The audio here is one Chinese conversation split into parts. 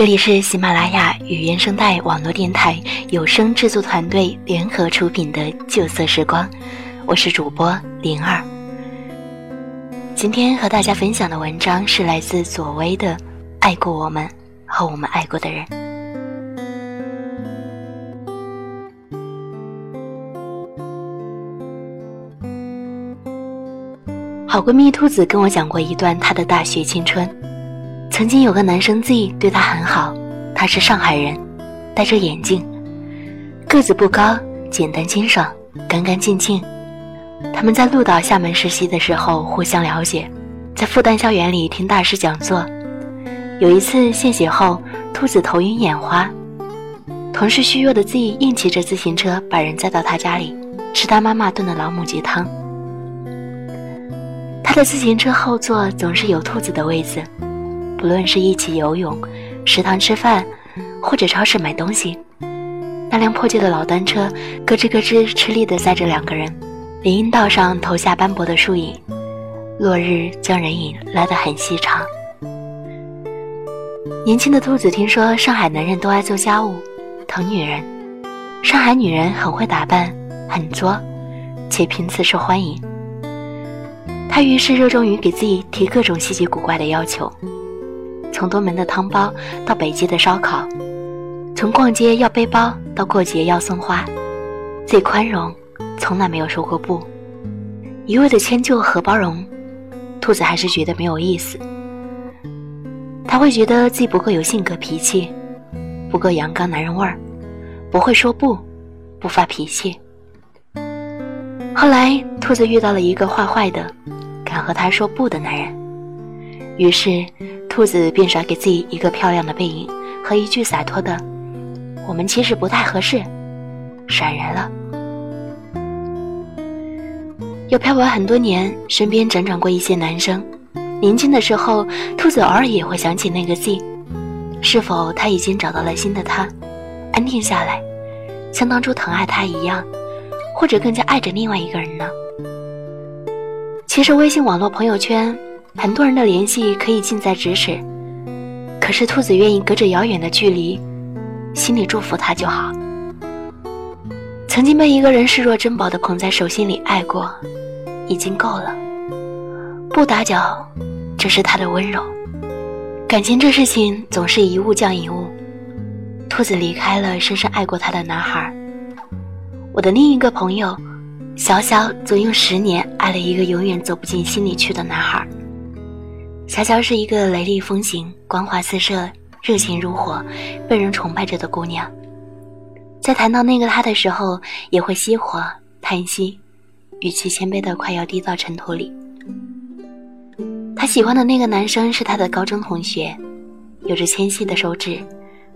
这里是喜马拉雅与原声带网络电台有声制作团队联合出品的《旧色时光》，我是主播灵儿。今天和大家分享的文章是来自左薇的《爱过我们和我们爱过的人》。好闺蜜兔子跟我讲过一段她的大学青春。曾经有个男生 Z 对她很好，他是上海人，戴着眼镜，个子不高，简单清爽，干干净净。他们在鹿岛厦门实习的时候互相了解，在复旦校园里听大师讲座。有一次献血后，兔子头晕眼花，同事虚弱的 Z 硬骑着自行车把人载到他家里，吃他妈妈炖的老母鸡汤。他的自行车后座总是有兔子的位子，不论是一起游泳、食堂吃饭，或者超市买东西，那辆破旧的老单车咯吱咯吱吃力地载着两个人，林荫道上投下斑驳的树影，落日将人影拉得很细长。年轻的兔子听说上海男人都爱做家务、疼女人，上海女人很会打扮、很作，且频次受欢迎。他于是热衷于给自己提各种稀奇古怪的要求，从多门的汤包到北街的烧烤，从逛街要背包到过节要送花，最宽容，从来没有说过不。一味的迁就和包容，兔子还是觉得没有意思。他会觉得自己不够有性格脾气，不够阳刚男人味儿，不会说不，不发脾气。后来，兔子遇到了一个坏坏的。敢和他说不的男人，于是兔子便甩给自己一个漂亮的背影和一句洒脱的“我们其实不太合适”，闪人了。又漂泊很多年，身边辗转过一些男生。年轻的时候，兔子偶尔也会想起那个 Z，是否他已经找到了新的他，安定下来，像当初疼爱他一样，或者更加爱着另外一个人呢？其实微信网络朋友圈，很多人的联系可以近在咫尺，可是兔子愿意隔着遥远的距离，心里祝福他就好。曾经被一个人视若珍宝的捧在手心里爱过，已经够了。不打搅，这是他的温柔。感情这事情总是一物降一物，兔子离开了深深爱过他的男孩。我的另一个朋友。小小总用十年爱了一个永远走不进心里去的男孩。小乔是一个雷厉风行、光华四射、热情如火、被人崇拜着的姑娘。在谈到那个他的时候，也会熄火叹息，语气谦卑的快要滴到尘土里。他喜欢的那个男生是他的高中同学，有着纤细的手指，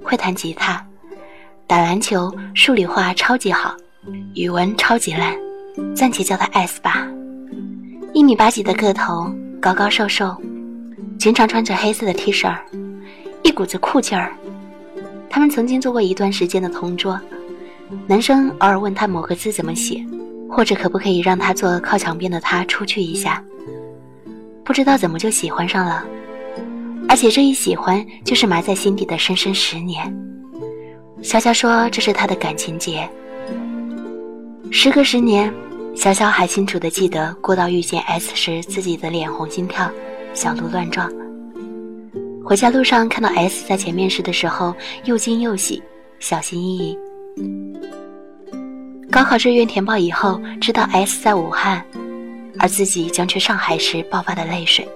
会弹吉他，打篮球，数理化超级好，语文超级烂。暂且叫他 S 吧，一米八几的个头，高高瘦瘦，经常穿着黑色的 T 恤，一股子酷劲儿。他们曾经做过一段时间的同桌，男生偶尔问他某个字怎么写，或者可不可以让他坐靠墙边的他出去一下。不知道怎么就喜欢上了，而且这一喜欢就是埋在心底的深深十年。潇潇说这是他的感情劫。时隔十年。潇潇还清楚的记得过道遇见 S 时自己的脸红心跳，小鹿乱撞。回家路上看到 S 在前面时的时候，又惊又喜，小心翼翼。高考志愿填报以后，知道 S 在武汉，而自己将去上海时爆发的泪水。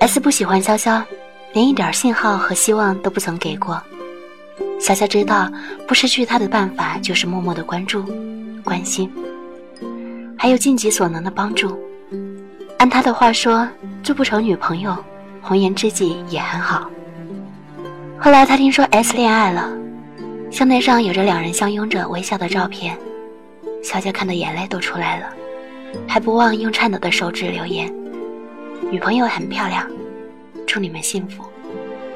S 不喜欢潇潇，连一点信号和希望都不曾给过。潇潇知道，不失去他的办法就是默默的关注、关心。还有尽己所能的帮助。按他的话说，做不成女朋友，红颜知己也很好。后来他听说 S 恋爱了，相片上有着两人相拥着微笑的照片，小娇看的眼泪都出来了，还不忘用颤抖的手指留言：“女朋友很漂亮，祝你们幸福。”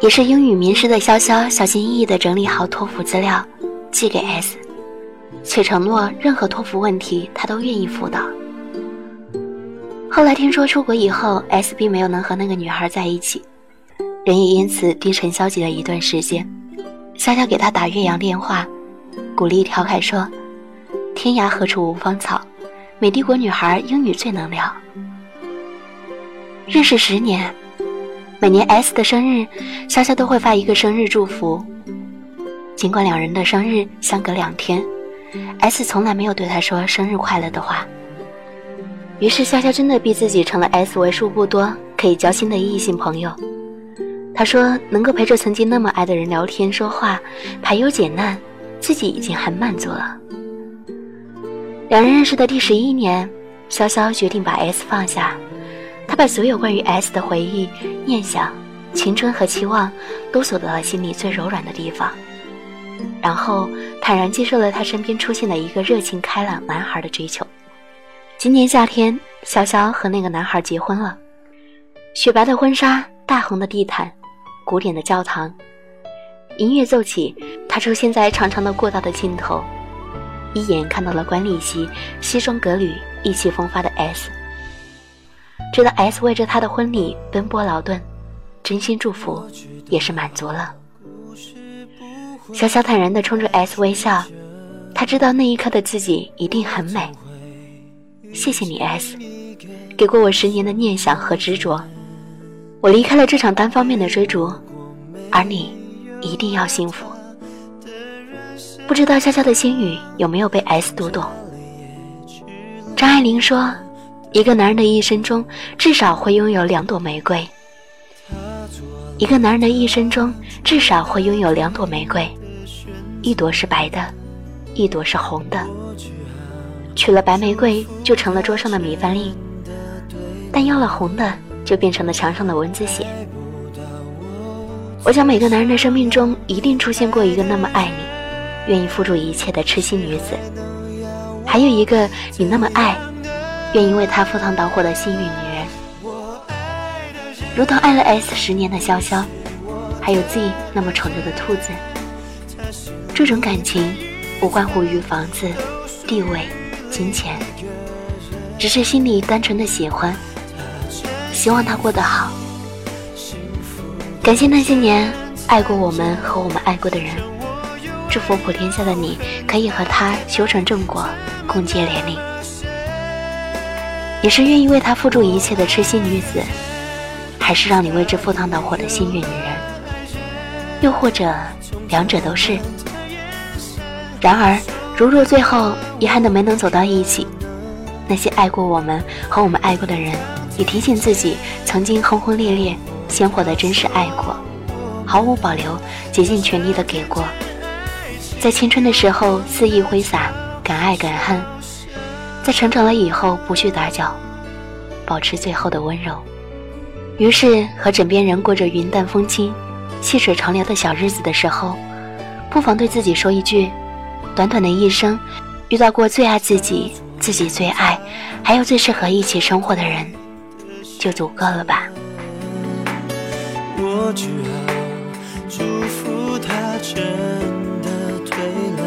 也是英语名师的潇潇小心翼翼地整理好托福资料，寄给 S。且承诺任何托福问题他都愿意辅导。后来听说出国以后，S 并没有能和那个女孩在一起，人也因此低沉消极了一段时间。潇潇给他打岳阳电话，鼓励调侃说：“天涯何处无芳草，美帝国女孩英语最能聊。”认识十年，每年 S 的生日，潇潇都会发一个生日祝福。尽管两人的生日相隔两天，S 从来没有对他说生日快乐的话。于是潇潇真的逼自己成了 S 为数不多可以交心的异性朋友。他说：“能够陪着曾经那么爱的人聊天说话，排忧解难，自己已经很满足了。”两人认识的第十一年，潇潇决定把 S 放下。他把所有关于 S 的回忆、念想、青春和期望，都锁到了心里最柔软的地方，然后坦然接受了他身边出现的一个热情开朗男孩的追求。今年夏天，潇潇和那个男孩结婚了，雪白的婚纱，大红的地毯。古典的教堂，音乐奏起，他出现在长长的过道的尽头，一眼看到了管理席西装革履、意气风发的 S，知道 S 为着他的婚礼奔波劳顿，真心祝福，也是满足了。小小坦然地冲着 S 微笑，他知道那一刻的自己一定很美。谢谢你 S，给过我十年的念想和执着。我离开了这场单方面的追逐，而你一定要幸福。不知道悄悄的心语有没有被 S 读懂？张爱玲说：“一个男人的一生中至少会拥有两朵玫瑰。一个男人的一生中至少会拥有两朵玫瑰，一朵是白的，一朵是红的。娶了白玫瑰就成了桌上的米饭粒，但要了红的。”就变成了墙上的蚊子血。我想每个男人的生命中一定出现过一个那么爱你、愿意付出一切的痴心女子，还有一个你那么爱、愿意为他赴汤蹈火的幸运女人。如同爱了 S 十年的潇潇，还有 Z 那么宠着的兔子。这种感情无关乎于房子、地位、金钱，只是心里单纯的喜欢。希望他过得好。感谢那些年爱过我们和我们爱过的人，祝福普天下的你可以和他修成正果，共结连理。你是愿意为他付出一切的痴心女子，还是让你为之赴汤蹈火的幸运女人？又或者两者都是？然而，如若最后遗憾的没能走到一起，那些爱过我们和我们爱过的人。也提醒自己，曾经轰轰烈烈、鲜活的真实爱过，毫无保留、竭尽全力的给过，在青春的时候肆意挥洒，敢爱敢恨，在成长了以后不去打搅，保持最后的温柔。于是和枕边人过着云淡风轻、细水长流的小日子的时候，不妨对自己说一句：短短的一生，遇到过最爱自己、自己最爱，还有最适合一起生活的人。就足够了吧。我只好祝福他真的对了，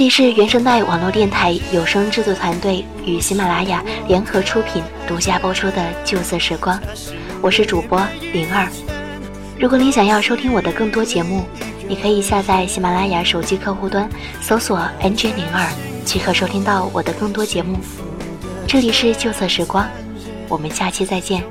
这里是原声带网络电台有声制作团队与喜马拉雅联合出品。独家播出的旧色时光，我是主播灵儿。如果你想要收听我的更多节目，你可以下载喜马拉雅手机客户端，搜索 NJ 灵儿，即可收听到我的更多节目。这里是旧色时光，我们下期再见。